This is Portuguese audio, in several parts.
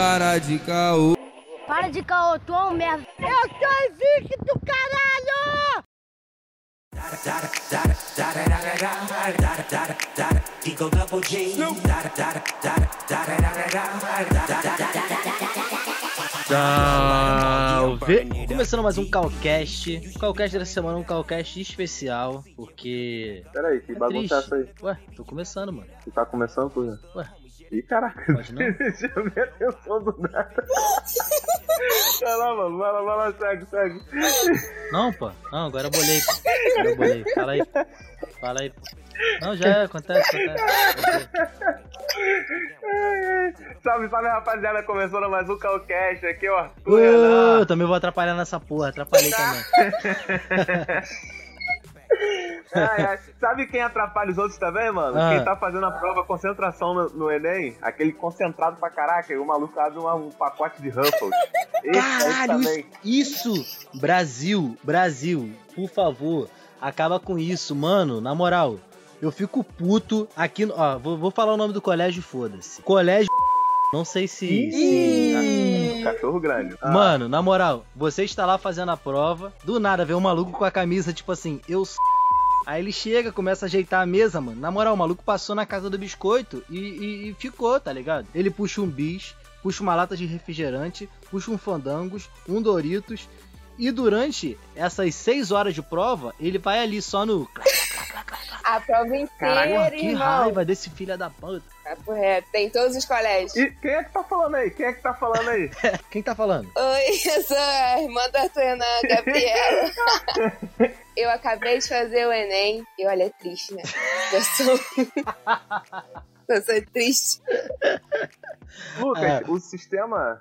Para de caô. Para de caô, tu é um merda. Eu sou invicto, caralho! Salve! Começando mais um Calcast. Calcast dessa semana é um Calcast especial, porque. Peraí, que É bagunça é essa aí? Ué, tô começando, mano. Você tá começando por Ué. Ih, caraca. Deixa eu ver a atenção do nada. Mano. Vai lá, vai lá, segue, segue. Não, pô. Não, agora eu bolei. Agora eu bolei. Fala aí. Fala aí, pô. Não, já é, acontece, acontece. Salve, salve, rapaziada. Começando mais um Calcast aqui, ó. Ô, eu também vou atrapalhar nessa porra, atrapalhei também. Ai, ai. Sabe quem atrapalha os outros também, mano? Ah. Quem tá fazendo a prova concentração no, no Enem, aquele concentrado pra caraca, e o maluco abre uma- um pacote de Ruffles. Esse Caralho, isso, isso! Brasil, Brasil, por favor, acaba com isso, mano, na moral. Eu fico puto aqui, no- ó, vou, vou falar o nome do colégio, foda-se. Colégio, não sei se... se- Cachorro grande. Ah, Mano, na moral, você está lá fazendo a prova, do nada vem um maluco com a camisa, tipo assim, eu sou. Aí ele chega, começa a ajeitar a mesa, mano. Na moral, o maluco passou na casa do biscoito e, e- e ficou, tá ligado? Ele puxa um bis, puxa uma lata de refrigerante, puxa um fandangos, um Doritos. E durante essas seis horas de prova, ele vai ali só no. A prova inteira, Caralho, que irmão. raiva desse filho da puta. Papo reto. Tem em todos os colégios. E quem é que tá falando aí? Quem é que tá falando aí? Quem tá falando? Oi, eu sou a irmã da tua irmã, Gabriela. eu acabei de fazer o Enem. E olha, é triste, né? Eu sou... eu sou triste. Lucas, É. o sistema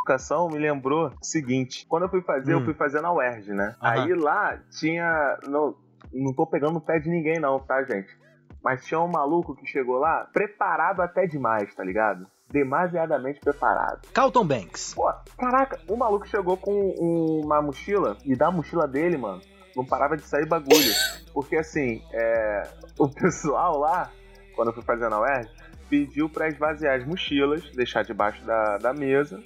educação me lembrou o seguinte. Quando eu fui fazer, Hum. eu fui fazer na UERJ, né? Aham. Aí lá tinha... Não, não tô pegando o pé de ninguém não, tá, gente? Mas tinha um maluco que chegou lá preparado até demais, tá ligado? Demasiadamente preparado. Carlton Banks. Pô, caraca, o maluco chegou com um- uma mochila e da mochila dele, mano, não parava de sair bagulho. Porque assim, é, o pessoal lá, quando eu fui fazer na UERJ, pediu pra esvaziar as mochilas, deixar debaixo da, da mesa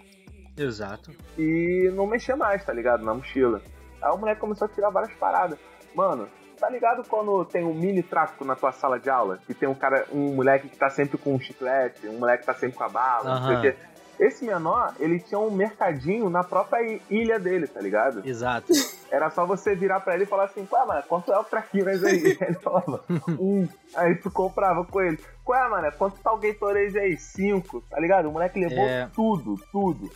Exato. e não mexer mais, tá ligado? Na mochila. Aí o moleque começou a tirar várias paradas. Mano, tá ligado quando tem um mini tráfico na tua sala de aula? Que tem um cara, um moleque que tá sempre com um chiclete, um moleque que tá sempre com a bala, não sei o quê. Esse menor, ele tinha um mercadinho na própria ilha dele, tá ligado? Exato. Era só você virar pra ele e falar assim, qual é, mano, quanto é o traquinas aí? Ele falava, um. Aí tu comprava com ele. Qual é, mano, quanto tá o Gatorade aí? Cinco, tá ligado? O moleque levou É. tudo, tudo.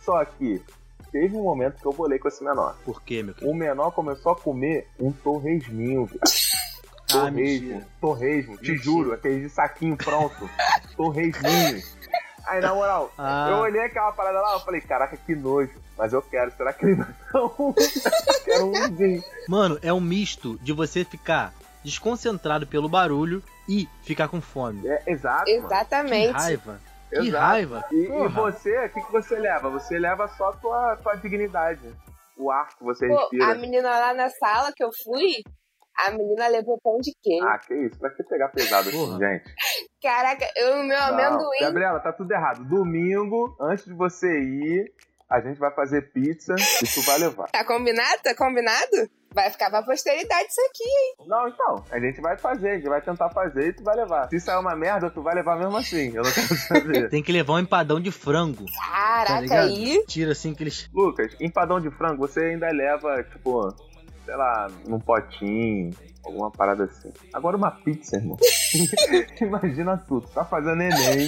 Só que teve um momento que eu bolei com esse menor. Por quê, meu querido? O menor começou a comer um torresminho, viado. Ah, Torresmo, mentira. torresmo, te Mentira. juro, aquele de saquinho pronto. torresminho. Aí, na moral, Ah. eu olhei aquela parada lá, eu falei, caraca, que nojo. Mas eu quero, será que ele vai dar um? Quero umzinho. Mano, é um misto de você ficar desconcentrado pelo barulho e ficar com fome. É, exato, mano. Que Exatamente. Raiva. Que Exato. raiva. E, e você, o que, que você leva? Você leva só a tua, tua dignidade. O ar que você Pô, respira. a menina lá na sala que eu fui, a menina levou pão de queijo. Ah, que isso? Pra que pegar pesado assim, gente? Caraca, eu no meu Não, amendoim. Gabriela, tá tudo errado. Domingo, antes de você ir, a gente vai fazer pizza e tu vai levar. Tá combinado? Tá combinado? Vai ficar pra posteridade isso aqui. Não, então, a gente vai fazer, a gente vai tentar fazer e tu vai levar. Se sair uma merda, tu vai levar mesmo assim. Eu não quero saber. Tem que levar um empadão de frango. Tá Caraca, ligado? aí. Tira assim aqueles. Lucas, empadão de frango, você ainda leva, tipo, sei lá, num potinho, alguma parada assim. Agora uma pizza, irmão. Imagina tudo, tá fazendo Enem,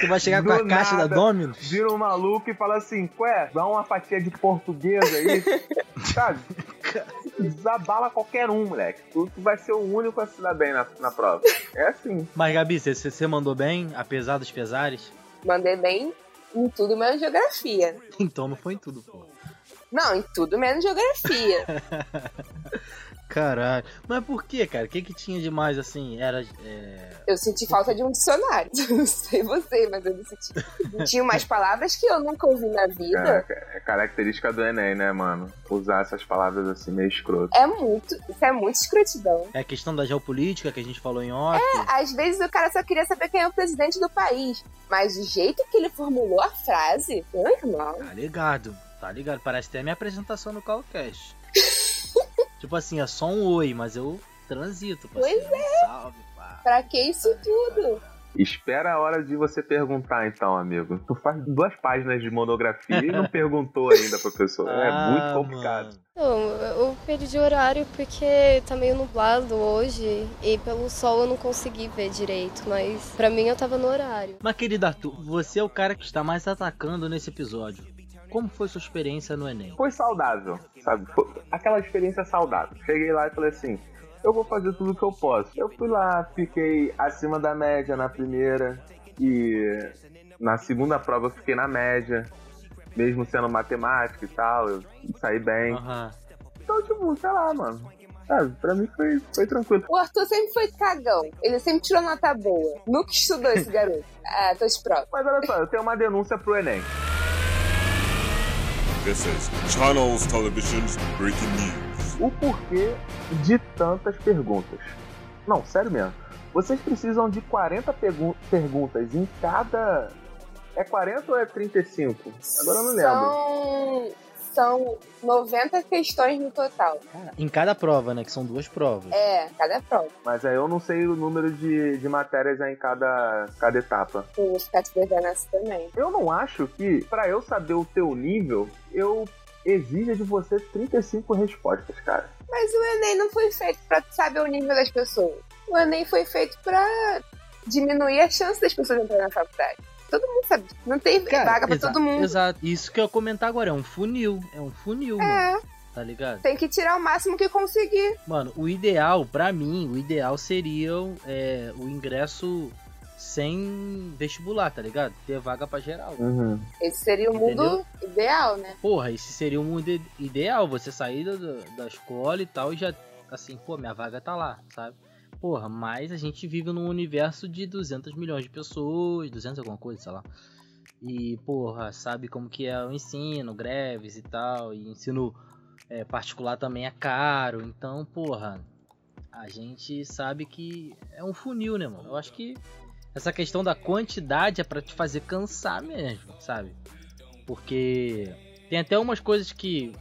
Tu vai chegar com a Do caixa nada. da Domino's? vira um maluco e fala assim, ué, dá uma fatia de portuguesa aí, sabe? Desabala qualquer um, moleque. Tu, tu vai ser o único a se dar bem na, na prova. É assim. Mas, Gabi, você, você mandou bem, apesar dos pesares? Mandei bem em tudo, menos geografia. Então não foi em tudo, pô. Não, em tudo menos geografia. Caralho. Mas por que, cara? O que, que tinha de mais assim? Era. É... Eu senti falta de um dicionário. Não sei você, mas eu não senti. Tinha umas palavras que eu nunca ouvi na vida. É, é característica do Enem, né, mano? Usar essas palavras assim meio escroto. É muito. Isso é muito escrotidão. É a questão da geopolítica que a gente falou em off. É, às vezes o cara só queria saber quem é o presidente do país. Mas o jeito que ele formulou a frase, meu irmão. Tá ligado, tá ligado. Parece até a minha apresentação no Calcast. tipo assim, é só um oi, mas eu transito. Pois é. Salve, pá. Pra que isso tudo? Espera a hora de você perguntar, então, amigo. Tu faz duas páginas de monografia e não perguntou ainda pra pessoa. é Ah, muito complicado. Não, eu perdi horário porque tá meio nublado hoje e pelo sol eu não consegui ver direito, mas pra mim eu tava no horário. Mas, querido Arthur, você é o cara que está mais atacando nesse episódio. Como foi sua experiência no Enem? Foi saudável, sabe? Foi aquela experiência saudável. Cheguei lá e falei assim: eu vou fazer tudo o que eu posso. Eu fui lá, fiquei acima da média na primeira e na segunda prova eu fiquei na média. Mesmo sendo matemática e tal, eu saí bem. Aham. Então, tipo, sei lá, mano. Sabe, pra mim foi, foi tranquilo. O Arthur sempre foi cagão. Ele sempre tirou nota boa. Nunca estudou esse garoto. Ah, tô de prova. Mas olha só, eu tenho uma denúncia pro Enem. This is Channels Television's breaking news. O porquê de tantas perguntas? Não, sério mesmo. Vocês precisam de 40 pergu- perguntas em cada. É 40 ou é 35? Agora eu não lembro. São, são 90 questões no total. Cara, em cada prova, né? Que são duas provas. É, cada prova. Mas aí eu não sei o número de, de matérias em cada, cada etapa. O ficar te devendo essa também. Eu não acho que, pra eu saber o teu nível, eu exija de você 35 respostas, cara. Mas o Enem não foi feito pra saber o nível das pessoas. O Enem foi feito pra diminuir a chance das pessoas entrarem na faculdade. Todo mundo sabe. Não tem Cara, vaga pra todo mundo. Exato. Isso que eu ia comentar agora. É um funil. É um funil, mano. É, Tá ligado? tem que tirar o máximo que conseguir. Mano, o ideal, pra mim, o ideal seria é, o ingresso sem vestibular, tá ligado? Ter vaga pra geral. Uhum. Esse seria o mundo ideal, né? Porra, esse seria o mundo ide- ideal, você sair da, da escola e tal e já, assim, pô, minha vaga tá lá, sabe? Porra, mas a gente vive num universo de 200 milhões de pessoas, 200 alguma coisa, sei lá. E, porra, sabe como que é o ensino, greves e tal, e ensino é, particular também é caro, então, porra, a gente sabe que é um funil, né, mano? Eu acho que essa questão da quantidade é pra te fazer cansar mesmo, sabe? Porque tem até umas coisas que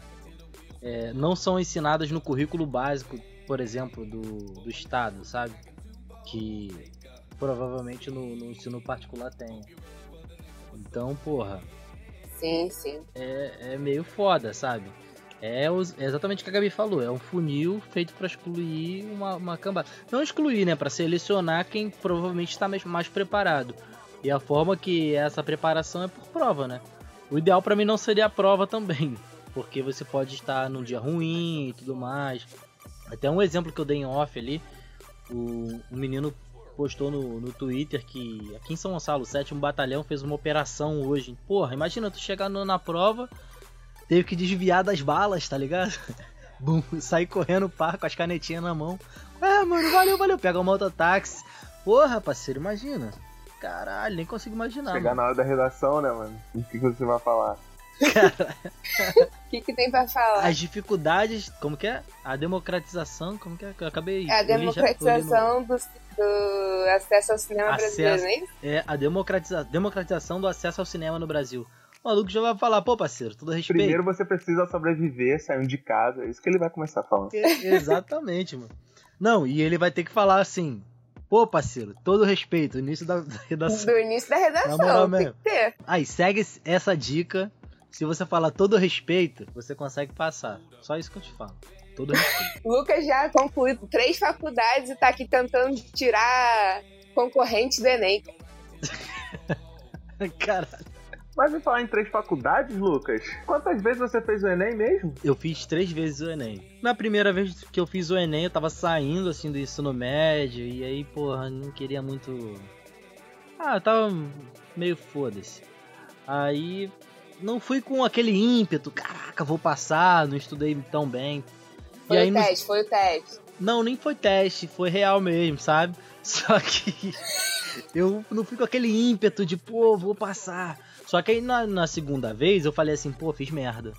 é, não são ensinadas no currículo básico, por exemplo, do, do estado, sabe? Que provavelmente no, no ensino particular tem. Então, porra, Sim, sim. é, é meio foda, sabe? É, os- é exatamente o que a Gabi falou, é um funil feito pra excluir uma, uma cambada. Não excluir, né? Pra selecionar quem provavelmente está mais, mais preparado. E a forma que essa preparação é por prova, né? O ideal pra mim não seria a prova também, porque você pode estar num dia ruim e tudo mais. Até um exemplo que eu dei em off ali, o, um menino postou no, no Twitter que aqui em São Gonçalo, o 7 Batalhão fez uma operação hoje. Porra, imagina tu chegar no- na prova, teve que desviar das balas, tá ligado? Bum, sair correndo pá, com as canetinhas na mão. É, mano, valeu, valeu. Pega o mototáxi. Porra, parceiro, imagina. Caralho, nem consigo imaginar. Chegar mano. na hora da redação, né, mano? O que você vai falar? O que, que tem pra falar? As dificuldades, como que é? A democratização, como que é? Que eu acabei. É a li já- no- democratização do, do acesso ao cinema Acesso. brasileiro, né? É a democratiza- democratização do acesso ao cinema no Brasil. O maluco já vai falar, pô, parceiro, todo respeito. Primeiro você precisa sobreviver saindo de casa. É isso que ele vai começar falando. É, Exatamente, mano. Não, e ele vai ter que falar assim, pô, parceiro, todo respeito, início da, da redação. Do inío da redação. Tem mesmo. que ter. Aí, segue essa dica. Se você falar todo respeito, você consegue passar. Só isso que eu te falo. Todo respeito. Lucas já concluiu três faculdades e tá aqui tentando tirar concorrente do Enem. Caralho. Mas em falar em três faculdades, Lucas, quantas vezes você fez o Enem mesmo? Eu fiz três vezes o Enem. Na primeira vez que eu fiz o Enem, eu tava saindo assim do ensino médio. E aí, porra, não queria muito. Ah, eu tava meio foda-se. Aí não fui com aquele ímpeto, caraca, vou passar, não estudei tão bem. Foi e aí o no- teste, foi o teste. Não, nem foi teste, foi real mesmo, sabe? Só que eu não fui com aquele ímpeto de, pô, vou passar. Só que aí na, na segunda vez eu falei assim, pô, fiz merda.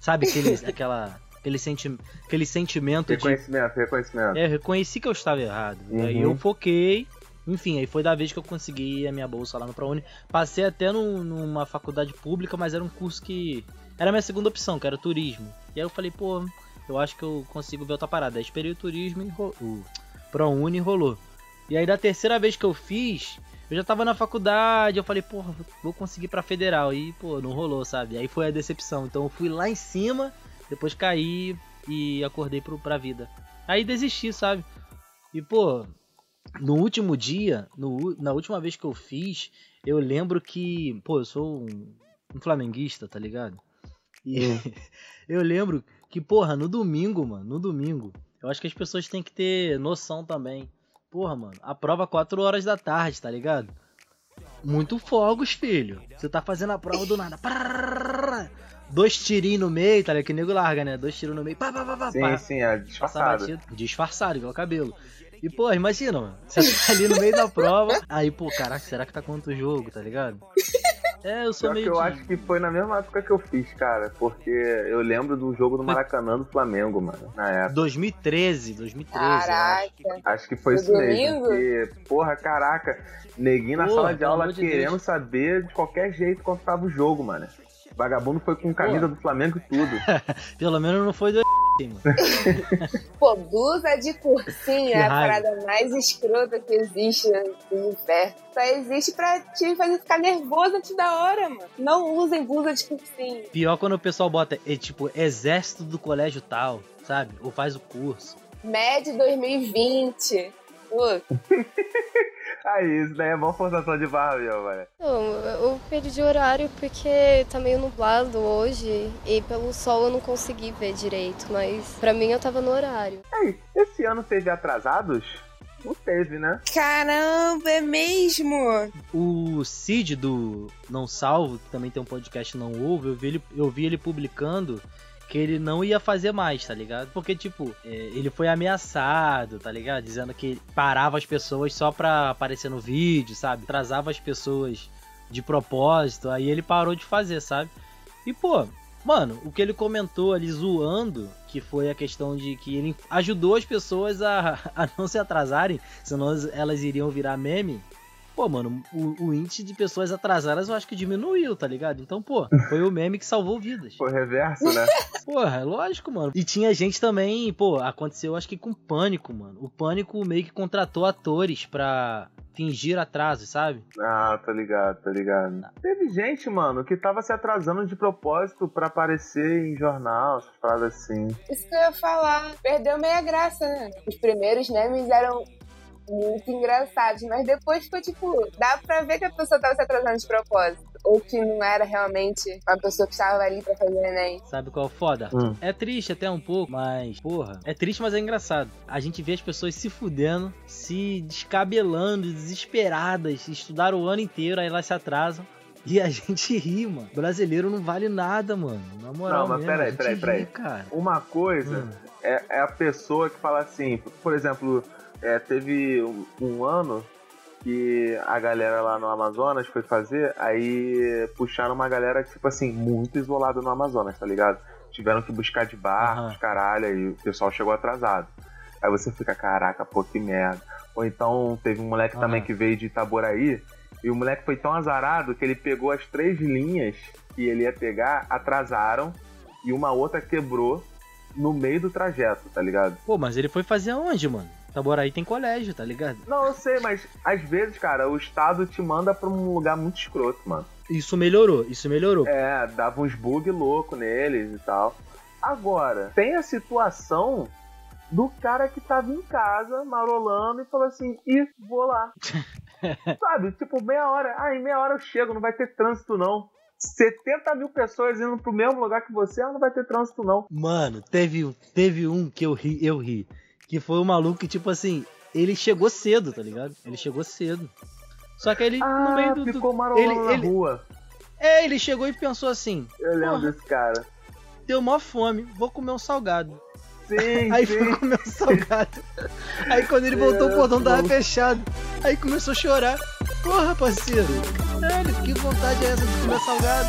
Sabe aquele, aquela, aquele, senti aquele sentimento de Reconhecimento, reconhecimento. é, eu reconheci que eu estava errado. E aí Uhum. eu foquei. Enfim, aí foi da vez que eu consegui a minha bolsa lá no ProUni. Passei até num- numa faculdade pública, mas era um curso que. Era a minha segunda opção, que era turismo. E aí eu falei, pô, eu acho que eu consigo ver outra parada. Aí esperei o turismo e o ProUni rolou. E aí da terceira vez que eu fiz, eu já tava na faculdade, eu falei, porra, vou conseguir pra federal. E, pô, não rolou, sabe? Aí foi a decepção. Então eu fui lá em cima, depois caí e acordei pro, pra vida. Aí desisti, sabe? E, pô, no último dia, no, na última vez que eu fiz, eu lembro que, pô, eu sou um, um flamenguista, tá ligado? E eu lembro que, porra, no domingo, mano, no domingo, eu acho que as pessoas têm que ter noção também. Porra, mano, a prova 4 horas da tarde, tá ligado? Muito fogos, filho. Você tá fazendo a prova do nada. Dois tirinhos no meio, tá ligado? Que nego larga, né? Dois tiros no meio. Pá, pá, pá, pá, Sim, pá. sim, é disfarçado. batido, disfarçado, igual o cabelo. E, pô, imagina, mano. Você tá ali no meio da prova. Aí, pô, caraca, será que tá quanto o jogo, tá ligado? É, eu sou Só que meio. eu acho que foi na mesma época que eu fiz, cara. Porque eu lembro do jogo do Maracanã do Flamengo, mano. Na época. 2013, 2013. eu acho. Caraca. Acho que foi No isso mesmo. Porque, porra, caraca, neguinho na Porra, sala de aula de querendo Deus. saber de qualquer jeito quanto tava o jogo, mano. Vagabundo foi com camisa do Flamengo e tudo. Pelo menos não foi do mano. Pô, blusa de cursinho é a parada mais escrota que existe no universo. Só existe pra te fazer ficar nervoso antes da hora, mano. Não usem blusa de cursinho. Pior quando o pessoal bota, é, tipo, exército do colégio tal, sabe? Ou faz o curso. MED 2020. Pô, Aí, isso daí é mó forçação de barra, meu, velho. Não, eu perdi o horário porque tá meio nublado hoje e pelo sol eu não consegui ver direito, mas pra mim eu tava no horário. Aí, esse ano teve atrasados? Não teve, né? caramba, é mesmo? O Cid do Não Salvo, que também tem um podcast Não Ouve, eu vi ele, eu vi ele publicando que ele não ia fazer mais, tá ligado? Porque, tipo, é, ele foi ameaçado, tá ligado? Dizendo que parava as pessoas só pra aparecer no vídeo, sabe? Atrasava as pessoas de propósito, aí ele parou de fazer, sabe? E, pô, mano, o que ele comentou ali zoando, que foi a questão de que ele ajudou as pessoas a, a não se atrasarem, senão elas iriam virar meme. Pô, mano, o, o índice de pessoas atrasadas eu acho que diminuiu, tá ligado? Então, pô, foi o meme que salvou vidas. Foi reverso, né? Porra, é lógico, mano. E tinha gente também, pô, aconteceu acho que com Pânico, mano. O Pânico meio que contratou atores pra fingir atraso, sabe? Ah, tô ligado, tô ligado. Teve gente, mano, que tava se atrasando de propósito pra aparecer em jornal, essas paradas assim. Isso que eu ia falar. Perdeu meia graça, né? Os primeiros memes eram muito engraçados, mas depois ficou tipo, dá pra ver que a pessoa tava se atrasando de propósito. Ou que não era realmente uma pessoa que estava ali pra fazer Enem. Sabe qual é o foda? Hum. É triste até um pouco, mas, porra, é triste, mas é engraçado. A gente vê as pessoas se fudendo, se descabelando, desesperadas, estudaram o ano inteiro, aí elas se atrasam. E a gente ri, mano. Brasileiro não vale nada, mano. Na moral, Não, mas mesmo, peraí, gente peraí, ri, peraí. cara. Uma coisa Hum. é, é a pessoa que fala assim, por exemplo, é, teve um, um ano que a galera lá no Amazonas foi fazer, aí puxaram uma galera, tipo assim, muito isolada no Amazonas, tá ligado? Tiveram que buscar de barcos, Aham. caralho, aí o pessoal chegou atrasado. Aí você fica, caraca, pô, que merda. Ou então teve um moleque também Aham. que veio de Itaboraí, e o moleque foi tão azarado que ele pegou as três linhas que ele ia pegar, atrasaram, e uma outra quebrou no meio do trajeto, tá ligado? Pô, mas ele foi fazer aonde, mano? Taboraí tem colégio, tá ligado? Não, eu sei, mas às vezes, cara, o Estado te manda pra um lugar muito escroto, mano. Isso melhorou, isso melhorou. É, dava uns bug louco neles e tal. Agora, tem a situação do cara que tava em casa, marolando, e falou assim, ih, vou lá. Sabe, tipo, meia hora, ah, em meia hora eu chego, não vai ter trânsito não. 70 mil pessoas indo pro mesmo lugar que você, ah, não vai ter trânsito não. Mano, teve, teve um que eu ri, eu ri. Que foi o maluco que, tipo assim, ele chegou cedo, tá ligado? Ele chegou cedo. Só que ele, no Ah, meio do. ficou marolando ele- na ele- rua. É, ele chegou e pensou assim: Eu lembro desse cara. deu mó fome, vou comer um salgado. Sim, Aí sim. foi comer um salgado. Aí quando ele voltou, o portão tava fechado. Aí começou a chorar. Porra, parceiro. Caralho, que vontade é essa de comer salgado?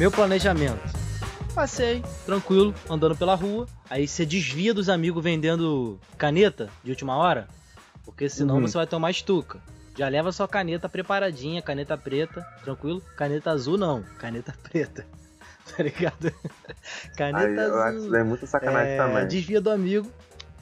Meu planejamento. Passei, tranquilo, andando pela rua. Aí você desvia dos amigos vendendo caneta de última hora. Porque senão Uhum. você vai tomar estuca. Já leva sua caneta preparadinha, caneta preta, tranquilo. Caneta azul não, caneta preta. Tá ligado? Aí, caneta eu acho azul. isso daí muito sacanagem É, também. Desvia do amigo,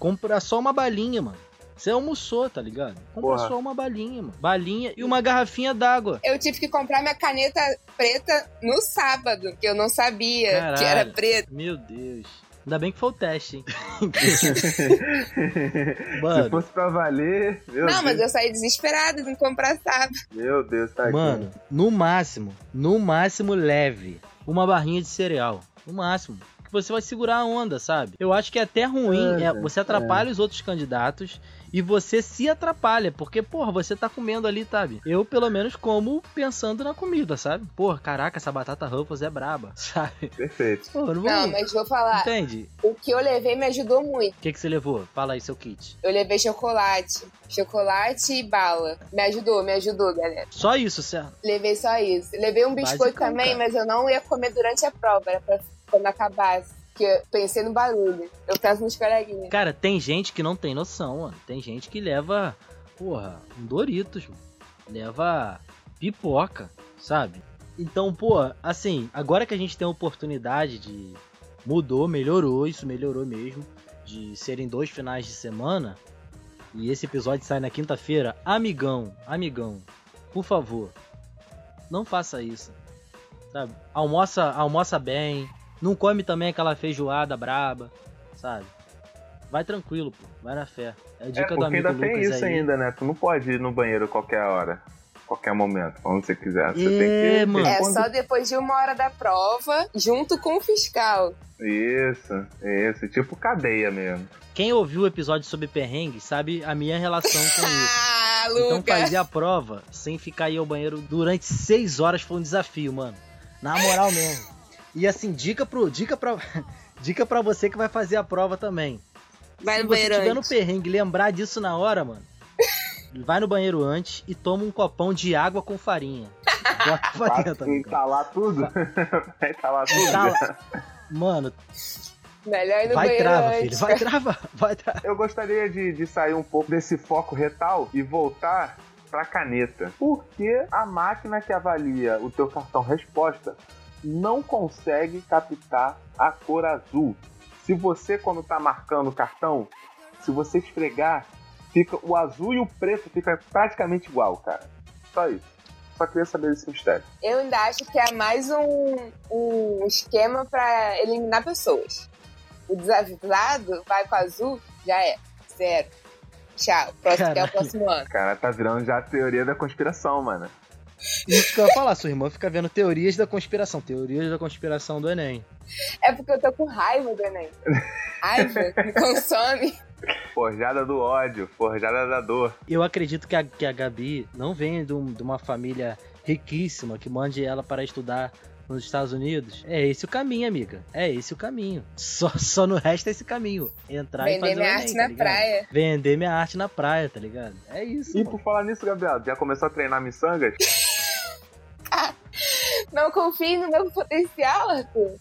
compra só uma balinha, mano. Você almoçou, tá ligado? Compra Porra. só uma balinha, mano. Balinha e uma garrafinha d'água. Eu tive que comprar minha caneta preta no sábado, que eu não sabia que Caralho. era preta. Meu Deus. Ainda bem que foi o teste, hein? Se Mano, fosse pra valer, meu não, Deus. mas eu saí desesperada de comprar sábado. Meu Deus, tá aqui. mano, no máximo, no máximo leve uma barrinha de cereal. No máximo. Que você vai segurar a onda, sabe? Eu acho que é até ruim, É, é, você atrapalha os outros candidatos e você se atrapalha, porque, porra, você tá comendo ali, sabe? Eu, pelo menos, como pensando na comida, sabe? Porra, caraca, essa batata Ruffles é braba, sabe? Perfeito. Porra, não vou... Não, mas vou falar, Entende? o que eu levei me ajudou muito. O que, que você levou? Fala aí seu kit. Eu levei chocolate. Chocolate e bala. Me ajudou, me ajudou, galera. Só isso, certo? Levei só isso. Levei um biscoito Basicão, também, cara. mas eu não ia comer durante a prova. Era pra quando acabasse. Porque pensei no barulho. Eu penso nos coleguinhas. Cara, tem gente que não tem noção, mano. Tem gente que leva, porra, um Doritos, mano. Leva pipoca, sabe? Então, pô, assim, agora que a gente tem a oportunidade de. Mudou, melhorou, isso melhorou mesmo. De serem dois finais de semana. E esse episódio sai na quinta-feira. Amigão, amigão, por favor, não faça isso. Sabe? Almoça, almoça bem. Não come também aquela feijoada braba, sabe? Vai tranquilo, pô. Vai na fé. É a É, dica do porque amigo ainda tem Lucas isso aí. ainda, né? Tu não pode ir no banheiro qualquer hora. Qualquer momento, quando você quiser. Você É, tem que. mano. É quando- só depois de uma hora da prova, junto com o fiscal. Isso, isso. Tipo cadeia mesmo. Quem ouviu o episódio sobre perrengue sabe a minha relação com isso. Ah, Então fazer a prova sem ficar aí ao banheiro durante seis horas foi um desafio, mano. Na moral mesmo. E assim, dica pro. Dica pra. dica pra você que vai fazer a prova também. Vai Se no você banheiro estiver no antes. perrengue e lembrar disso na hora, mano. Vai no banheiro antes e toma um copão de água com farinha. Bota pra dentro, entalar tudo. Vai entalar tudo. Entala- Mano, Melhor ir no vai banheiro trava, antes. filho. Vai trava, vai trava. Eu gostaria de, de sair um pouco desse foco retal e voltar pra caneta. Porque a máquina que avalia o teu cartão resposta não consegue captar a cor azul. Se você, quando tá marcando o cartão, se você esfregar, fica o azul e o preto fica praticamente igual, cara. Só isso. Só queria saber desse mistério. Eu ainda acho que é mais um, um esquema pra eliminar pessoas. O desavisado vai com azul, já é. Zero. Tchau. Próximo que é o próximo ano. Cara, tá virando já a teoria da conspiração, mano. Isso que eu ia falar, sua irmã fica vendo teorias da conspiração. Teorias da conspiração do Enem. É porque eu tô com raiva do Enem. Raiva me consome. Forjada do ódio, forjada da dor. Eu acredito que a, que a Gabi não vem de, um- de uma família riquíssima que mande ela para estudar nos Estados Unidos. É esse o caminho, amiga. É esse o caminho. Só, só não resta esse caminho. Entrar e Vender fazer o minha Enem, arte tá na ligado? praia. Vender minha arte na praia, tá ligado? É isso. E mano. por falar nisso, Gabriel, já começou a treinar miçangas? Não confie no meu potencial, Arthur.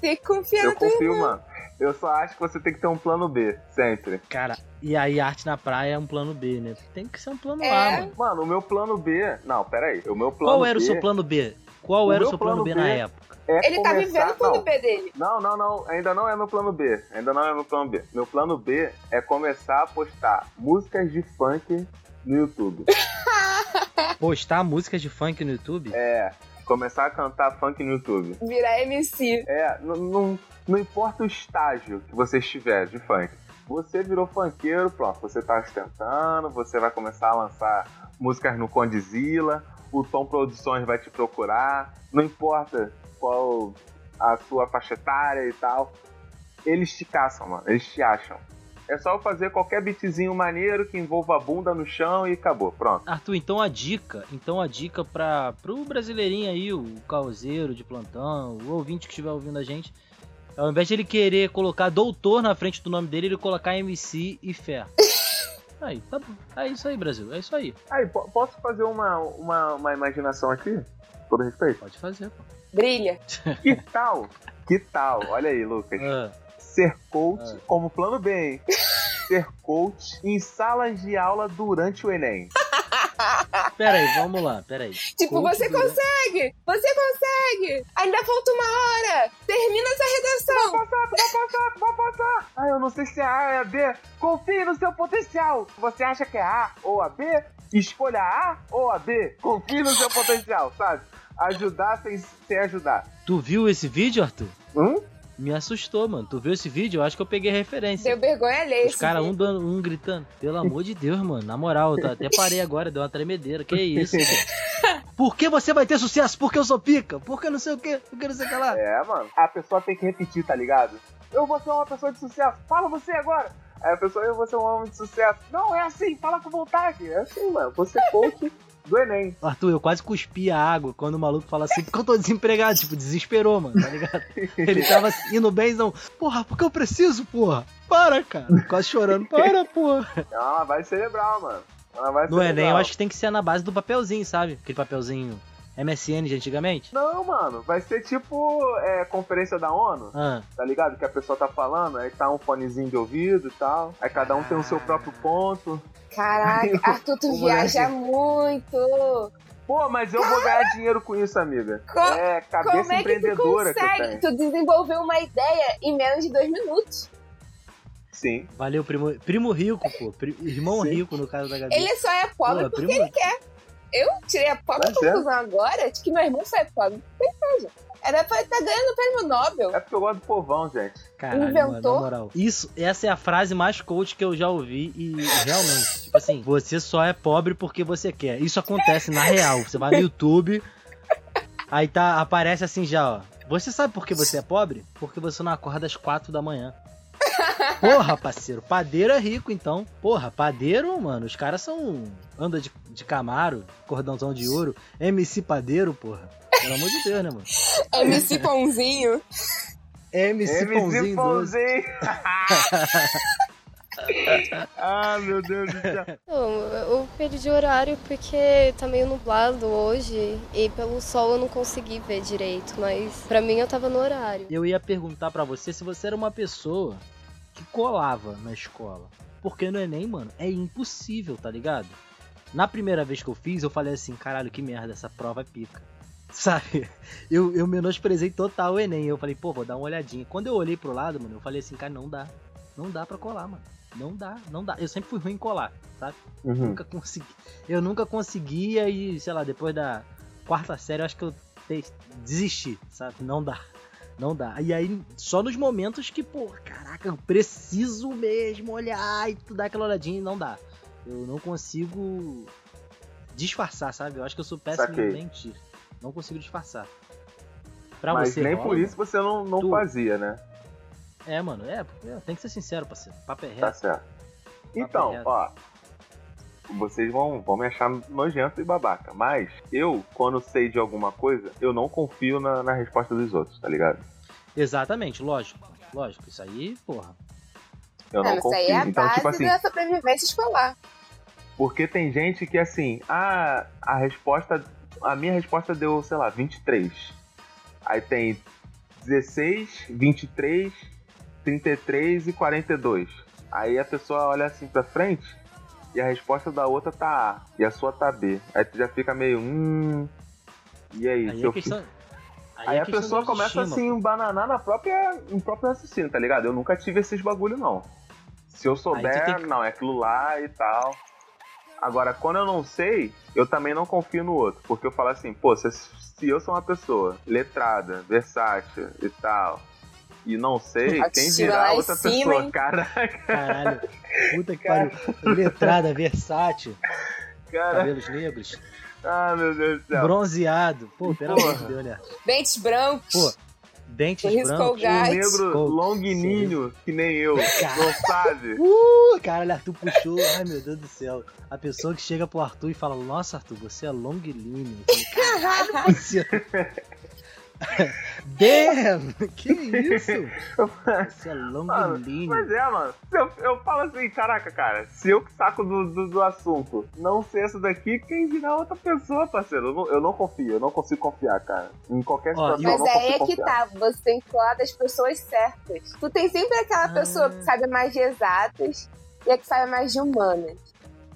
Tem que confiar Eu na tua confio, mano. Eu só acho que você tem que ter um plano B, sempre. Cara, e aí arte na praia é um plano B, né? Tem que ser um plano É. A, mano. Mano, o meu plano B. Não, pera aí. O meu plano Qual era o B seu plano B? Qual O era o seu plano, plano B, na B época? É Ele tá começar... vivendo o plano não. B dele. Não, não, não. Ainda não é meu plano B. Ainda não é meu plano B. Meu plano B é começar a postar músicas de funk no YouTube. Postar músicas de funk no YouTube? É. Começar a cantar funk no YouTube. Virar MC. É, não, não, importa o estágio que você estiver de funk. Você virou funkeiro, pronto, você tá ostentando, você vai começar a lançar músicas no Condizila, o Tom Produções vai te procurar, não importa qual a sua faixa etária e tal, eles te caçam, mano, eles te acham. É só fazer qualquer beatzinho maneiro que envolva a bunda no chão e acabou, pronto. Arthur, então a dica, então a dica para pro brasileirinho aí, o causeiro de plantão, o ouvinte que estiver ouvindo a gente, ao invés de ele querer colocar doutor na frente do nome dele, ele colocar MC e fé. Aí, tá bom. É isso aí, Brasil. É isso aí. Aí, po- posso fazer uma, uma, uma imaginação aqui? Com Todo respeito. Pode fazer, pô. Brilha. Que tal? Que tal? Olha aí, Lucas. Ah, Ser coach Ah. como plano B, hein? Ser coach em salas de aula durante o Enem. pera aí, vamos lá, pera aí. Tipo, Coach você durante- consegue! Você consegue! Ainda falta uma hora! Termina essa redação! Vai passar, vai passar, vai passar. Ah, eu não sei se é A ou é B. Confie no seu potencial. Você acha que é A ou a B? Escolha A ou a B. Confie no seu potencial, sabe? Ajudar sem, sem ajudar. Tu viu esse vídeo, Arthur? Hum? Me assustou, mano. Tu viu esse vídeo? Eu acho que eu peguei referência. Deu vergonha alheia. Os caras um, dando- um gritando. Pelo amor de Deus, mano. Na moral, eu até parei agora, deu uma tremedeira. Que isso, cara? Por que você vai ter sucesso? Porque eu sou pica? Porque não sei o que? Porque não sei o que lá. É, mano. A pessoa tem que repetir, tá ligado? Eu vou ser uma pessoa de sucesso. Fala você agora. Aí a pessoa, eu vou ser um homem de sucesso. Não, é assim, fala com vontade. É assim, mano. Você é coach do Enem. Arthur, eu quase cuspi a água quando o maluco fala assim, porque eu tô desempregado. Tipo, desesperou, mano, tá ligado? Ele tava indo benzão. Porra, porque eu preciso, porra. Para, cara. Quase chorando. Para, porra. Uma lavagem cerebral, mano. Uma lavagem No Enem, eu acho que tem que ser na base do papelzinho, sabe? Aquele papelzinho MSN de antigamente. Não, mano. Vai ser tipo é, conferência da ONU. Ah, tá ligado? Que a pessoa tá falando, aí tá um fonezinho de ouvido e tal. Aí cada um tem o seu próprio ponto. Caraca, Arthur, tu viaja moleque. muito! Pô, mas eu vou ganhar dinheiro com isso, amiga. Co- é cabeça Como é que tu empreendedora que, eu consegue? tenho. Tu desenvolveu uma ideia em menos de dois minutos. Sim. valeu, primo, primo rico, pô. Pri- irmão Sim. rico, no caso da Gabi. Ele só é pobre Pô, porque primo- ele quer. Eu tirei a pobre Mas é. conclusão agora de que meu irmão é pobre seja. Era pra estar ganhando o prêmio Nobel. É porque eu gosto do povão, gente. Caralho, Inventou? mano, na moral. Isso, essa é a frase mais coach que eu já ouvi e realmente, tipo assim, você só é pobre porque você quer. Isso acontece na real. Você vai no YouTube, aí tá, aparece assim já, ó. Você sabe por que você é pobre? Porque você não acorda às quatro da manhã. Porra, parceiro, padeiro é rico, então. Porra, padeiro, mano, os caras são. Anda de, de Camaro, cordãozão de ouro, MC padeiro, porra. Pelo amor de Deus, né, mano? MC Pãozinho. MC, MC Pãozinho. Pãozinho. ah, meu Deus do céu. Não, eu perdi horário porque tá meio nublado hoje e pelo sol eu não consegui ver direito, mas pra mim eu tava no horário. Eu ia perguntar pra você se você era uma pessoa que colava na escola. Porque no Enem, mano, é impossível, tá ligado? Na primeira vez que eu fiz, eu falei assim, caralho, que merda, essa prova é pica. Sabe? Eu, eu menosprezei total o Enem. Eu falei, pô, vou dar uma olhadinha. Quando eu olhei pro lado, mano, eu falei assim, cara, não dá. Não dá pra colar, mano. Não dá, não dá. Eu sempre fui ruim em colar, sabe? Uhum. Nunca consegui. Eu nunca conseguia e, sei lá, depois da quarta série eu acho que eu desisti, sabe? Não dá. Não dá. E aí, só nos momentos que, pô, caraca, eu preciso mesmo olhar e tu dá aquela olhadinha e não dá. Eu não consigo disfarçar, sabe? Eu acho que eu sou péssimo Saquei. em mentir. Não consigo disfarçar. Pra Mas você, nem rola, por isso você não, não Tu- fazia, né? É, mano, é, é, tem que ser sincero, parceiro. Papo é Tá reto. certo. Então, reto. ó. Vocês vão, vão me achar nojento e babaca. Mas eu, quando sei de alguma coisa, eu não confio na, na resposta dos outros, tá ligado? Exatamente, lógico. Lógico, isso aí, porra. Eu não Não, isso confio. aí é a então, base tipo assim, da sobrevivência escolar. porque tem gente que assim, ah, a resposta. A minha resposta deu, sei lá, 23. Aí tem 16, 23, 33 e 42. Aí a pessoa olha assim pra frente e a resposta da outra tá A e a sua tá B. Aí tu já fica meio, hum. E aí, Aí se é questão. Aí é a questão pessoa começa autoestima, assim, bananar na própria, no próprio raciocínio, tá ligado? Eu nunca tive esses bagulho, não. Se eu souber, que- não, é aquilo lá e tal. Agora, quando eu não sei, eu também não confio no outro. Porque eu falo assim, pô, se, se eu sou uma pessoa letrada, versátil e tal, e não sei, quem Autoestima lá dirá em outra cima, pessoa? hein? Caraca, Caralho. Puta que pariu. Letrada, versátil, cara. cabelos negros, Ah, meu Deus do céu. bronzeado. Pô, pelo amor de Deus, né? Dentes brancos. Pô, dentes Sorriso brancos. Um negro Pô, longuininho, que nem eu, Cara. não sabe? Uh, caralho, Arthur puxou. Ai, meu Deus do céu. A pessoa que chega pro Arthur e fala: Nossa, Arthur, você é falei, Caralho, você. Damn! Que isso? Você é longilíneo. Mas é, mano. Eu, eu falo assim, caraca, cara, se eu que saco do, do, do assunto não ser essa daqui, quem dirá outra pessoa, parceiro? Eu não, eu não confio, eu não consigo confiar, cara. Em qualquer Ó, situação, eu Mas não aí é que confiar. tá, você tem que falar das pessoas certas. Tu tem sempre aquela Ah. pessoa que sabe mais de exatas e a que sabe mais de humanas.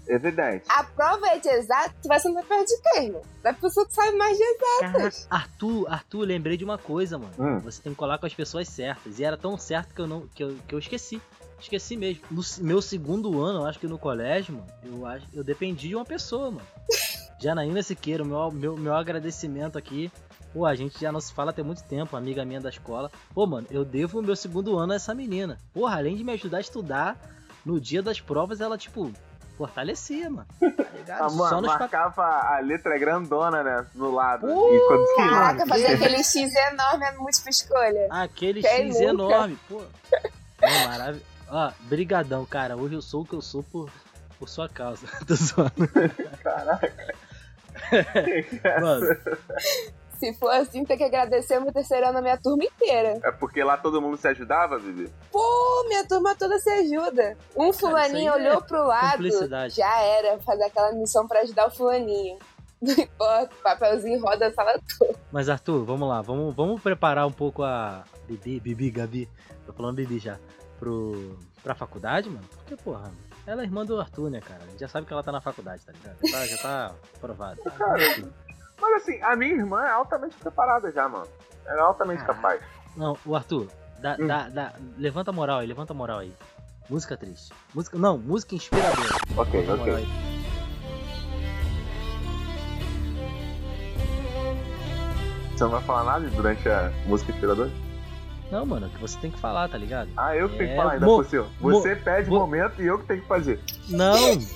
Evidente. A prova é de exato, tu vai sentar perto de quem, mano? Da pessoa que sabe mais de exatas. Arthur, Arthur, lembrei de uma coisa, mano. Hum. Você tem que colar com as pessoas certas. E era tão certo que eu não. que eu, que eu esqueci. Esqueci mesmo. No meu segundo ano, eu acho que no colégio, mano, eu, acho, eu dependi de uma pessoa, mano. Janaína Siqueira, meu, meu, meu agradecimento aqui. Pô, a gente já não se fala tem muito tempo, amiga minha da escola. Pô, mano, eu devo o meu segundo ano a essa menina. Porra, além de me ajudar a estudar, no dia das provas ela, tipo, fortalecia, mano. Tá ligado? A Só ma- nos pa- marcava a letra grandona, né? No lado. Uh, e quando Caraca, Mano, fazer que- aquele X enorme é múltipla escolha. Aquele Quem X nunca? enorme, pô. É maravilhoso. Ó, brigadão, cara. Hoje eu sou o que eu sou por, por sua causa. Tô zoando. Caraca. Mano, Se for assim, tem que agradecer meu terceiro ano a minha turma inteira. É porque lá todo mundo se ajudava, Vivi? Pô, minha turma toda se ajuda. Um fulaninho é olhou pro lado, já era fazer aquela missão pra ajudar o fulaninho. Não importa, o papelzinho roda a sala toda. mas Arthur, vamos lá. Vamos, vamos preparar um pouco a Bibi, Bibi, Gabi. Tô falando Bibi já. Pro, pra faculdade, mano. Porque, porra, ela é irmã do Arthur, né, cara? A gente já sabe que ela tá na faculdade, tá ligado? Já tá, já tá aprovado. Mas assim, a minha irmã é altamente preparada já, mano. Ela é altamente Caraca. capaz. Não, o Arthur, dá, Hum. dá, dá, levanta a moral aí, levanta a moral aí. Música triste. Música, não, música inspiradora. Ok, Levanta ok. Você não vai falar nada durante a música inspiradora? Não, mano, é que você tem que falar, tá ligado? Ah, eu que tenho que É, falar ainda mo- por cima. Você pede mo- momento e eu que tenho que fazer. Não,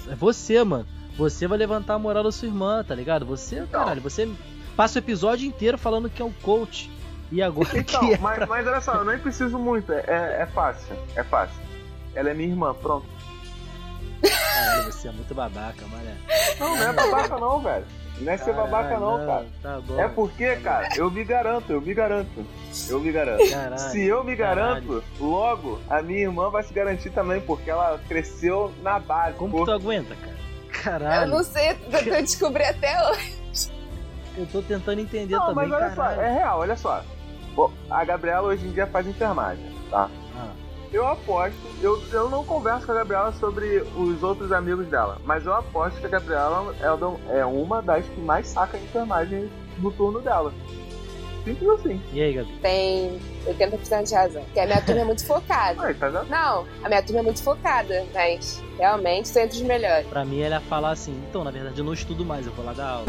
é você, mano. Você vai levantar a moral da sua irmã, tá ligado? Você, caralho, você passa o episódio inteiro falando que é um coach. E agora Então, que é mas, mas olha só, eu nem preciso muito. É, é fácil. É fácil. Ela é minha irmã, pronto. Caralho, você é muito babaca, mané. Não, não é babaca não, velho. Não é ser babaca Caralho, não, cara. Tá bom. É porque, cara, eu me garanto, eu me garanto. Eu me garanto. Caralho. Se eu me garanto, logo a minha irmã vai se garantir também, porque ela cresceu na base. Como que Por- tu aguenta, cara? Eu Caralho, não sei, eu eu descobri até hoje. eu tô tentando entender Não, também, mas olha só, é real, olha só. Pô, A Gabriela hoje em dia faz enfermagem, tá? Ah, Eu aposto, eu, eu não converso com a Gabriela sobre os outros amigos dela, mas eu aposto que a Gabriela é do- é uma das que mais saca enfermagem no turno dela. Simples assim. E aí, Gabi? Tem 80% de razão. Porque a minha turma é muito focada. Aí, tá vendo? Não, a minha turma é muito focada, mas realmente sou entre os melhores. Pra mim, ela ia falar assim: então, na verdade, eu não estudo mais, eu vou lá dar aula.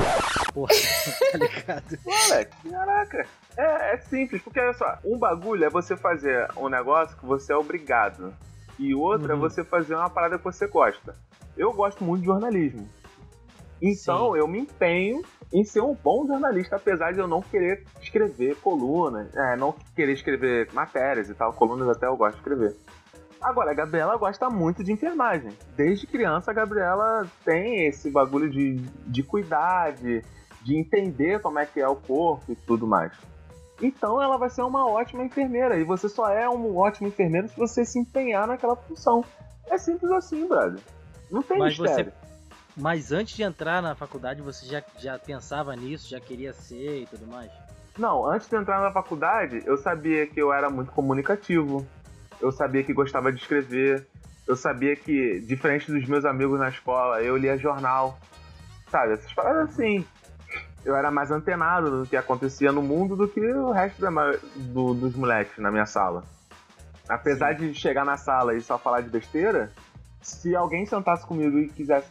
Porra, tá ligado? Moleque, caraca. É, é simples, porque olha só, um bagulho é você fazer um negócio que você é obrigado. E o outro é Uhum. você fazer uma parada que você gosta. Eu gosto muito de jornalismo. Então Sim. eu me empenho em ser um bom jornalista, apesar de eu não querer escrever colunas, é, não querer escrever matérias e tal. Colunas até eu gosto de escrever. Agora, a Gabriela gosta muito de enfermagem. Desde criança, a Gabriela tem esse bagulho de, de cuidar, de, de entender como é que é o corpo e tudo mais. Então ela vai ser uma ótima enfermeira. E você só é um ótimo enfermeiro se você se empenhar naquela função. É simples assim, brother. Não tem Mas mistério. Mas antes de entrar na faculdade, você já, já pensava nisso, já queria ser e tudo mais? Não, antes de entrar na faculdade, eu sabia que eu era muito comunicativo. Eu sabia que gostava de escrever. Eu sabia que, diferente dos meus amigos na escola, eu lia jornal. Sabe, essas paradas assim. Eu era mais antenado do que acontecia no mundo do que o resto da do- dos moleques na minha sala. Apesar de chegar na sala e só falar de besteira, se alguém sentasse comigo e quisesse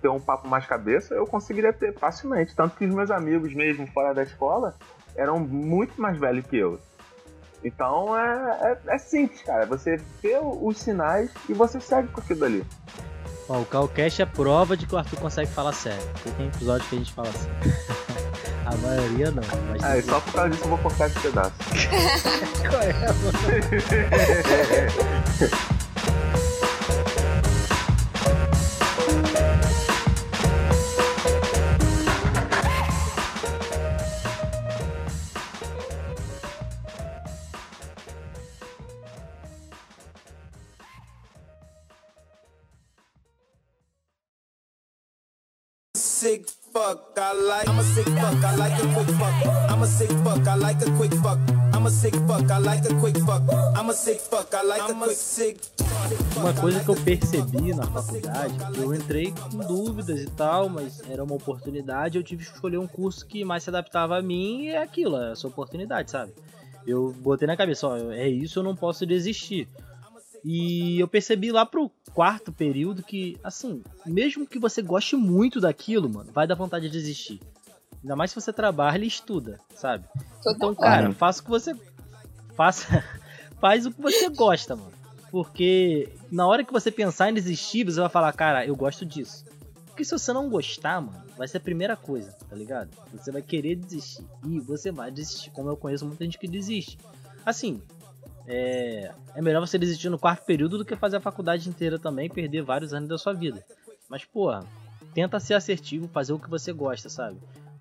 ter um papo mais cabeça, eu conseguiria ter facilmente. Tanto que os meus amigos mesmo fora da escola eram muito mais velhos que eu. Então é, é, é simples, cara. Você vê os sinais e você segue com aquilo ali. Ó, o Calcast é prova de que o Arthur consegue falar sério. Porque tem episódio que a gente fala assim. A maioria não. Mas É, e só por causa disso eu vou cortar esse pedaço. Qual é, mano? I like a quick fuck. I'm a sick fuck. I like a quick fuck. I'm a sick fuck. I like a quick fuck. I'm a sick fuck. I like a quick sick. Uma coisa que eu percebi na faculdade, eu entrei com dúvidas e tal, mas era uma oportunidade, eu tive que escolher um curso que mais se adaptava a mim e é aquilo, é essa oportunidade, sabe? Eu botei na cabeça, ó, é isso, eu não posso desistir. E eu percebi lá pro quarto período que, assim, mesmo que você goste muito daquilo, mano, vai dar vontade de desistir. Ainda mais se você trabalha e estuda, sabe? Então, cara, faça o que você. Faça. Faz o que você gosta, mano. Porque na hora que você pensar em desistir, você vai falar, cara, eu gosto disso. Porque se você não gostar, mano, vai ser a primeira coisa, tá ligado? Você vai querer desistir. E você vai desistir, como eu conheço muita gente que desiste. Assim, é, é melhor você desistir no quarto período do que fazer a faculdade inteira também e perder vários anos da sua vida. Mas, porra, tenta ser assertivo, fazer o que você gosta, sabe?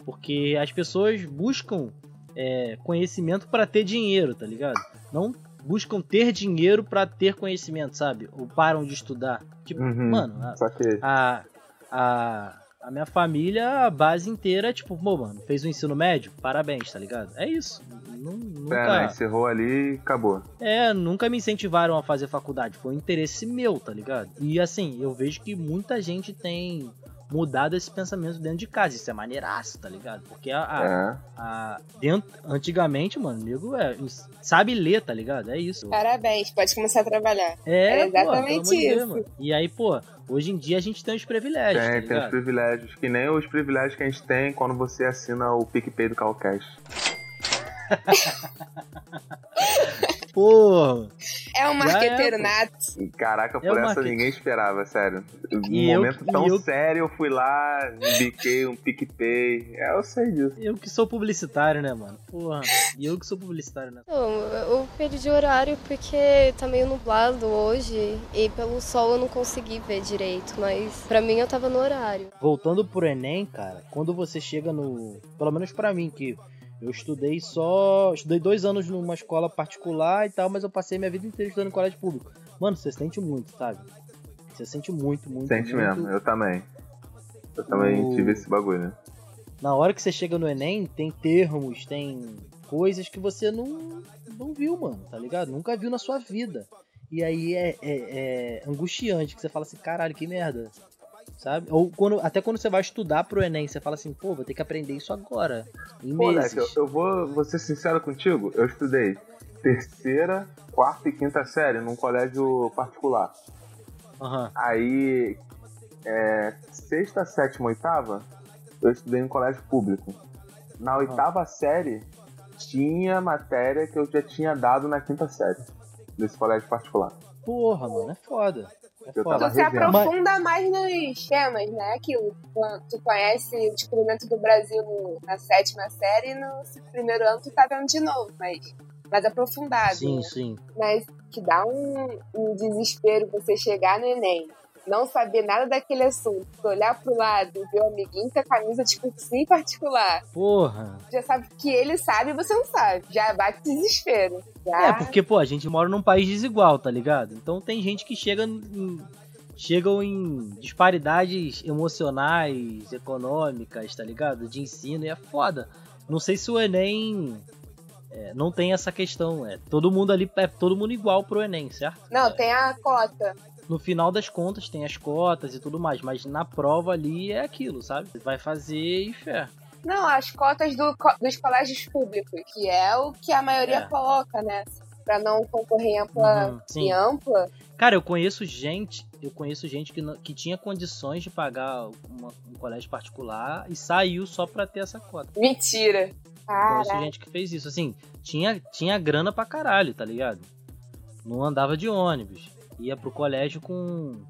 Porque as pessoas buscam é, conhecimento para ter dinheiro, tá ligado? Não buscam ter dinheiro para ter conhecimento, sabe? Ou param de estudar. Tipo, Uhum. mano, a, a, a, a minha família, a base inteira tipo, pô, mano, fez o ensino médio? Parabéns, tá ligado? É isso. Nu- Nunca, É, encerrou ali e acabou. é, nunca me incentivaram a fazer faculdade. Foi um interesse meu, tá ligado? E assim, eu vejo que muita gente tem mudado esse pensamento dentro de casa. Isso é maneiraço, tá ligado? Porque a, a- É. a- dentro, antigamente, mano, nego é, sabe ler, tá ligado? É isso. Parabéns, pode começar a trabalhar. É, É pô, exatamente Deus, isso. mano. E aí, pô, hoje em dia a gente tem os privilégios, tá Tem, tem os privilégios, que nem os privilégios que a gente tem quando você assina o PicPay do Calcast. Porra! É um marqueteiro é, pô. Caraca, nato. por É o essa ninguém esperava, sério. E eu- momento e tão eu- sério, eu fui lá, biquei um PicPay. É, eu sei disso. Eu que sou publicitário, né, mano? Porra. E eu que sou publicitário, né? Não, eu perdi horário porque tá meio nublado hoje e pelo sol eu não consegui ver direito, mas pra mim eu tava no horário. Voltando pro Enem, cara, quando você chega no. Pelo menos pra mim, que eu estudei só. Estudei dois anos numa escola particular e tal, mas eu passei minha vida inteira estudando em colégio público. Mano, você sente muito, sabe? Você sente muito, muito. Sente muito. mesmo, eu também. Eu também O- tive esse bagulho. Na hora que você chega no Enem, tem termos, tem coisas que você não, não viu, mano, tá ligado? Nunca viu na sua vida. E aí é, é- é angustiante, que você fala assim, caralho, que merda. Sabe? Ou quando, até quando você vai estudar pro Enem, você fala assim, pô, vou ter que aprender isso agora. Em Pô, meses. Leque, eu, eu vou, vou ser sincero contigo, eu estudei terceira, quarta e quinta série num colégio particular. Aham. Aí, é, sexta, sétima, oitava, eu estudei em colégio público. Na oitava série, tinha matéria que eu já tinha dado na quinta série, desse colégio particular. Porra, mano, é foda. É Eu tava Tu se revendo. aprofunda mais nos temas, né? Aquilo. Tu conhece o descobrimento do Brasil na sétima série e no primeiro ano tu tá vendo de novo, mas mais aprofundado. Sim, né? sim. Mas que dá um, um desespero você chegar no Enem, não saber nada daquele assunto, olhar pro lado e ver o amiguinho com a camisa de cursinho particular. Porra. Já sabe que ele sabe e você não sabe. Já bate desespero. Já... É, porque, pô, a gente mora num país desigual, tá ligado? Então tem gente que chega em, chegam em disparidades emocionais, econômicas, tá ligado? De ensino, e é foda. Não sei se o Enem é, não tem essa questão. É todo mundo ali, é todo mundo igual pro Enem, certo? Não, É, tem a cota. No final das contas tem as cotas e tudo mais, mas na prova ali é aquilo, sabe? Vai fazer e fé. Não, as cotas do dos colégios públicos, que é o que a maioria É. coloca, né? Pra não concorrer em ampla, Uhum, em ampla. Cara, eu conheço gente eu conheço gente que, que tinha condições de pagar uma- um colégio particular e saiu só pra ter essa cota. Mentira. Conheço Caraca. gente que fez isso. Assim, tinha, tinha grana pra caralho, tá ligado? Não andava de ônibus. Ia pro colégio com.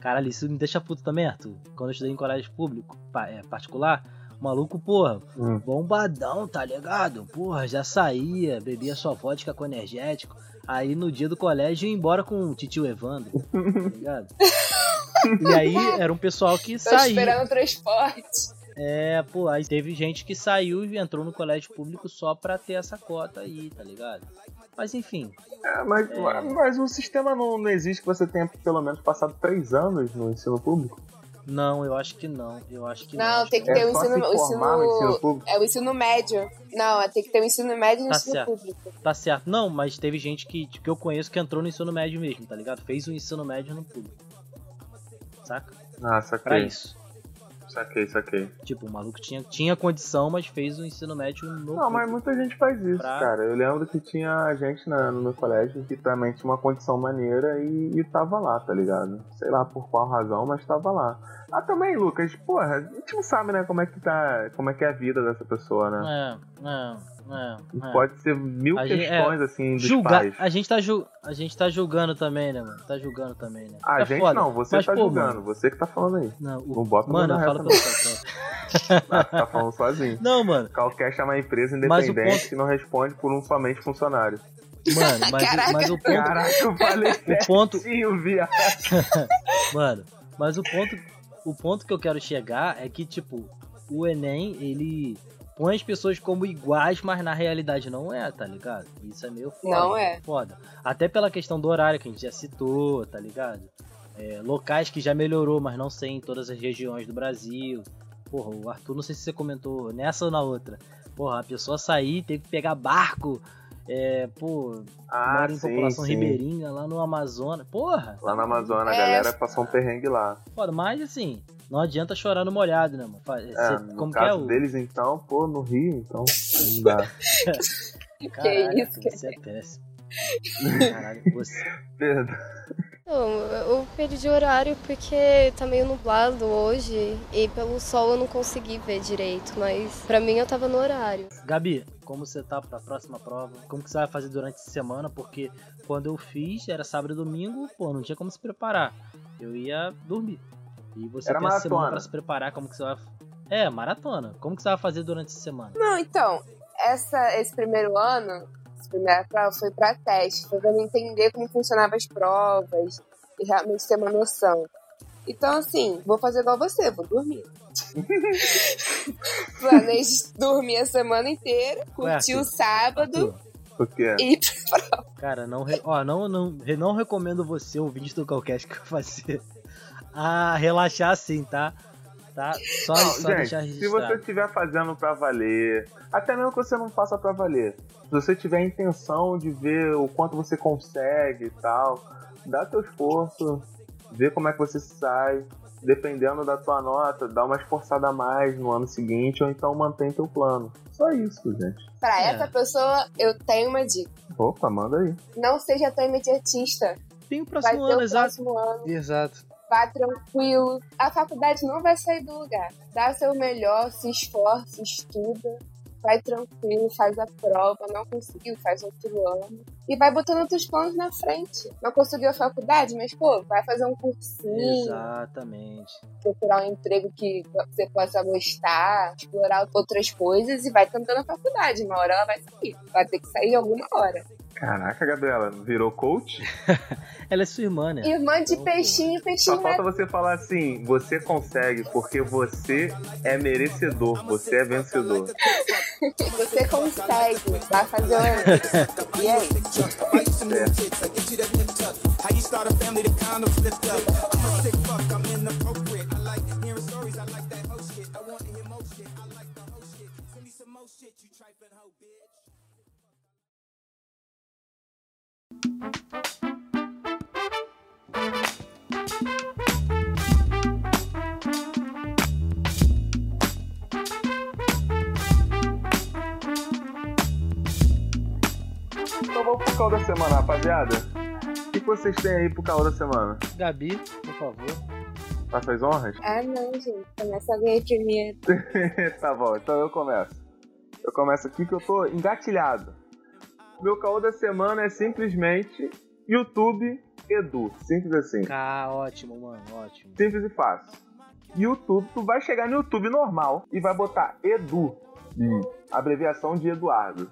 Caralho, isso me deixa puto também, Arthur. Quando eu estudei em colégio público, pa- é, particular, o maluco, porra, Hum. bombadão, tá ligado? Porra, já saía, bebia só vodka com energético. Aí no dia do colégio ia embora com o titio Evandro, tá ligado? E aí era um pessoal que Tô saía. esperando o transporte. É, pô, aí teve gente que saiu e entrou no colégio público só pra ter essa cota aí, tá ligado? Mas enfim, É, mas, É. mas o sistema não, não existe que você tenha pelo menos passado três anos no ensino público. não, eu acho que não. Eu acho que não. Não, tem que é- ter o é só ensino, o ensino ensino. público. É o ensino médio. Não, tem que ter o ensino médio e o Tá ensino certo. público. Tá certo. Não, mas teve gente que, que eu conheço que entrou no ensino médio mesmo, tá ligado? Fez o ensino médio no público. Saca? Ah, Pra isso. Saquei, saquei. Tipo, o maluco tinha, tinha condição, mas fez o ensino médio no Não, mas muita gente faz isso, Pra- cara. Eu lembro que tinha gente na- no meu colégio que também tinha uma condição maneira e, e tava lá, tá ligado? Sei lá por qual razão, mas tava lá. Ah, também, Lucas, porra, a gente não sabe, né, como é que tá. Como é que é a vida dessa pessoa, né? É, é, é. é. Pode ser mil A gente- questões, assim, dos Julgar, pais. a gente tá ju... a gente tá julgando também, né, mano? Tá julgando também, né? A É gente foda. não, você Mas, tá pô, julgando, mano, você que tá falando aí. Não, o- Não bota mano, eu falo pelo não. Tá falando sozinho. Não, mano. Qualquer chama uma empresa independente ponto- que não responde por um somente funcionário. Mano, mas, Caraca. mas o ponto. Caraca, eu falei O ponto. viado. Mano, mas o ponto. O ponto que eu quero chegar é que, tipo, o Enem, ele põe as pessoas como iguais, mas na realidade não é, tá ligado? Isso é meio foda. Não é. Foda. Até pela questão do horário que a gente já citou, tá ligado? É, locais que já melhorou, mas não sei em todas as regiões do Brasil. Porra, o Arthur, não sei se você comentou nessa ou na outra. Porra, a pessoa sair, teve que pegar barco. É, pô, Ah, mora em sim, população sim. ribeirinha, lá no Amazonas. Porra, Lá na Amazônia, a É. galera passou um perrengue lá. foda. Mas assim, não adianta chorar no molhado, né, mano? É, cê- no como que é caso o. deles, então, pô, no Rio, então, não dá. Caralho, isso, Arthur, você é péssimo. Caralho, você. Perdão. Não, eu perdi o horário porque tá meio nublado hoje e pelo sol eu não consegui ver direito, mas pra mim eu tava no horário. Gabi, como você tá pra próxima prova? Como que você vai fazer durante a semana? Porque quando eu fiz, era sábado e domingo, pô, não tinha como se preparar. Eu ia dormir. E você Era tem essa semana maratona. pra se preparar, como que você vai. É, maratona. Como que você vai fazer durante essa semana? Não, então, essa, esse primeiro ano, essa primeira prova foi pra teste, foi pra eu entender como funcionavam as provas e realmente ter uma noção. Então, assim, vou fazer igual você, vou dormir. Planejo dormir a semana inteira, curtir o sábado Arthur, Por quê? e Cara, não, re- ó, não, não, não recomendo você, ouvinte do Calcast, que fazer a relaxar assim, tá? Tá? Só, Não, só gente, deixar se você estiver fazendo pra valer, até mesmo que você não faça pra valer, se você tiver a intenção de ver o quanto você consegue e tal, dá teu esforço, vê como é que você sai, dependendo da tua nota, dá uma esforçada a mais no ano seguinte, ou então mantém teu plano. Só isso, gente. pra É. essa pessoa eu tenho uma dica. Opa, manda aí. Não seja tão imediatista. Tem o Vai próximo ter ano, o exato. próximo ano. Exato. Vá tranquilo. A faculdade não vai sair do lugar. Dá seu melhor, se esforça, estuda. Vai tranquilo, faz a prova. Não conseguiu, faz outro ano. E vai botando outros planos na frente. Não conseguiu a faculdade, mas, pô, vai fazer um cursinho. Exatamente. Procurar um emprego que você possa gostar. Explorar outras coisas e vai tentando a faculdade. Uma hora ela vai sair. Vai ter que sair alguma hora. Caraca, Gabriela, virou coach? Ela é sua irmã, né? Irmã de peixinho, Só peixinho vai falta você falar assim: você consegue, porque você é merecedor, você é vencedor. Você consegue. Vai fazer um. E aí? How Então vamos pro call da semana, rapaziada. O que vocês têm aí pro caô da semana? Gabi, por favor. Faça as honras? Ah, não, gente. Começa alguém primeiro. tá bom, então eu começo. Eu começo aqui que eu tô engatilhado. Meu caô da semana é simplesmente YouTube Edu. Simples assim. Cá, ótimo, mano, ótimo. Simples e fácil. YouTube, tu vai chegar no YouTube normal e vai botar Edu, abreviação de Eduardo.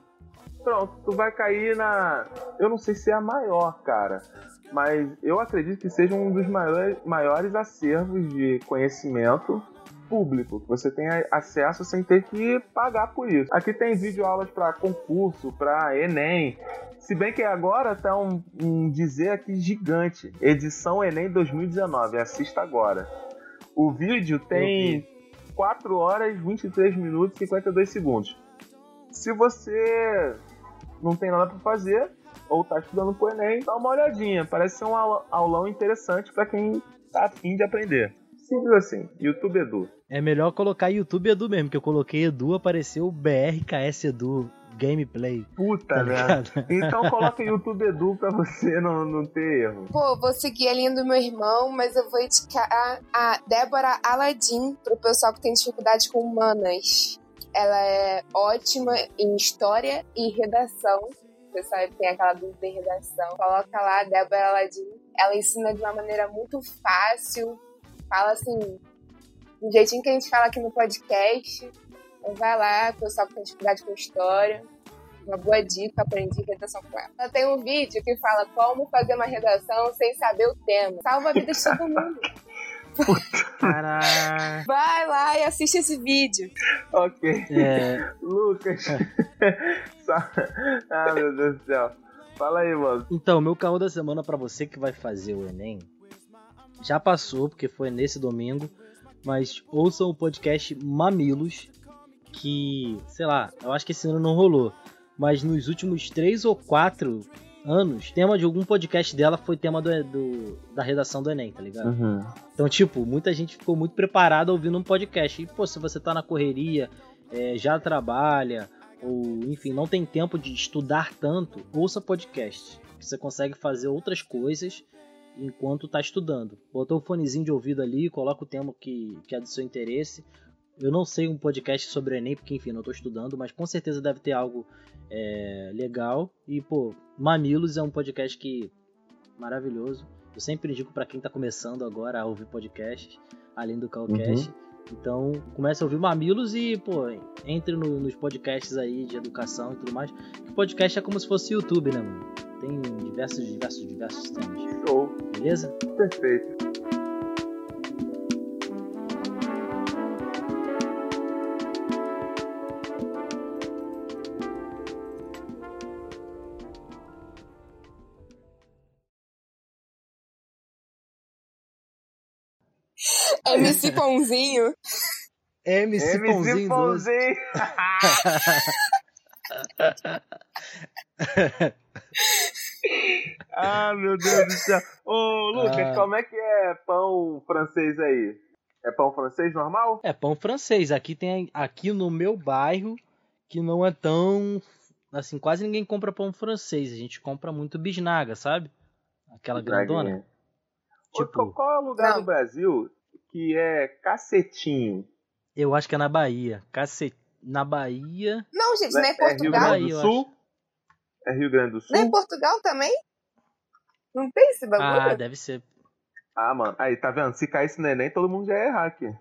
Pronto, tu vai cair na. Eu não sei se é a maior, cara, mas eu acredito que seja um dos maiores, maiores acervos de conhecimento público, que você tem acesso sem ter que pagar por isso. Aqui tem videoaulas para concurso, para Enem. Se bem que agora tá um, um dizer aqui gigante. Edição Enem 2019. Assista agora. O vídeo tem 4 horas, 23 minutos e 52 segundos. Se você não tem nada para fazer ou tá estudando pro Enem, dá uma olhadinha. Parece ser um aulão interessante para quem tá afim de aprender. Simples assim. YouTube Edu. É melhor colocar YouTube Edu mesmo, que eu coloquei Edu, apareceu o BRKS Edu Gameplay. Puta Tá? Então coloca YouTube Edu pra você não, não ter erro. Pô, vou seguir a linha do meu irmão, mas eu vou indicar a Débora Aladim pro pessoal que tem dificuldade com humanas. Ela é ótima em história e redação. Você sabe que tem aquela dúvida em redação. Coloca lá, Débora Aladim. Ela ensina de uma maneira muito fácil. Fala assim, do jeitinho que a gente fala aqui no podcast. Então vai lá, pessoal que tem dificuldade com história. Uma boa dica, aprendi redação com ela. Ela tem um vídeo que fala como fazer uma redação sem saber o tema. Salva a vida de todo mundo. Caralho. Vai lá e assiste esse vídeo. Ok. É, Lucas. Ah, meu Deus do céu. Fala aí, mano. então, meu caô da semana pra você que vai fazer o Enem já passou, porque foi nesse domingo. Mas ouçam o podcast Mamilos, que, sei lá, eu acho que esse ano não rolou. Mas nos últimos três ou quatro anos, tema de algum podcast dela foi tema do, do- da redação do Enem, tá ligado? Então, tipo, muita gente ficou muito preparada ouvindo um podcast. E, pô, se você tá na correria, é, já trabalha, ou enfim, não tem tempo de estudar tanto, ouça podcast. Você consegue fazer outras coisas enquanto tá estudando. Botou o fonezinho de ouvido ali, coloca o tema que, que é do seu interesse. Eu não sei um podcast sobre o Enem, porque enfim, não tô estudando, mas com certeza deve ter algo é, legal. E, pô, Mamilos é um podcast que maravilhoso. Eu sempre indico pra quem tá começando agora a ouvir podcasts, além do Calcast. Então, comece a ouvir Mamilos e, pô, entre no- nos podcasts aí de educação e tudo mais. Que podcast é como se fosse YouTube, né, mano? Tem diversos, diversos, diversos temas. Show. Beleza? Perfeito. MC Pãozinho. MC, Pãozinho 12. Pãozinho. ah, meu Deus do céu. Ô, Lucas, Ah. como é que é pão francês aí? É pão francês normal? É pão francês. Aqui tem aqui no meu bairro que não é tão assim, quase ninguém compra pão francês. A gente compra muito bisnaga, sabe? Aquela grandona. Draguinha. Ô, Tipo, Qual é o lugar Não. do Brasil que é cacetinho? eu acho que é na Bahia. Cacete, na Bahia. Não, gente, não é É Rio Portugal? Grande do eu Sul? É Rio Grande do Sul? Não é Portugal também? Não tem esse bagulho? Ah, deve ser. Ah, mano. Aí, tá vendo? Se caísse no Enem, todo mundo já ia errar aqui.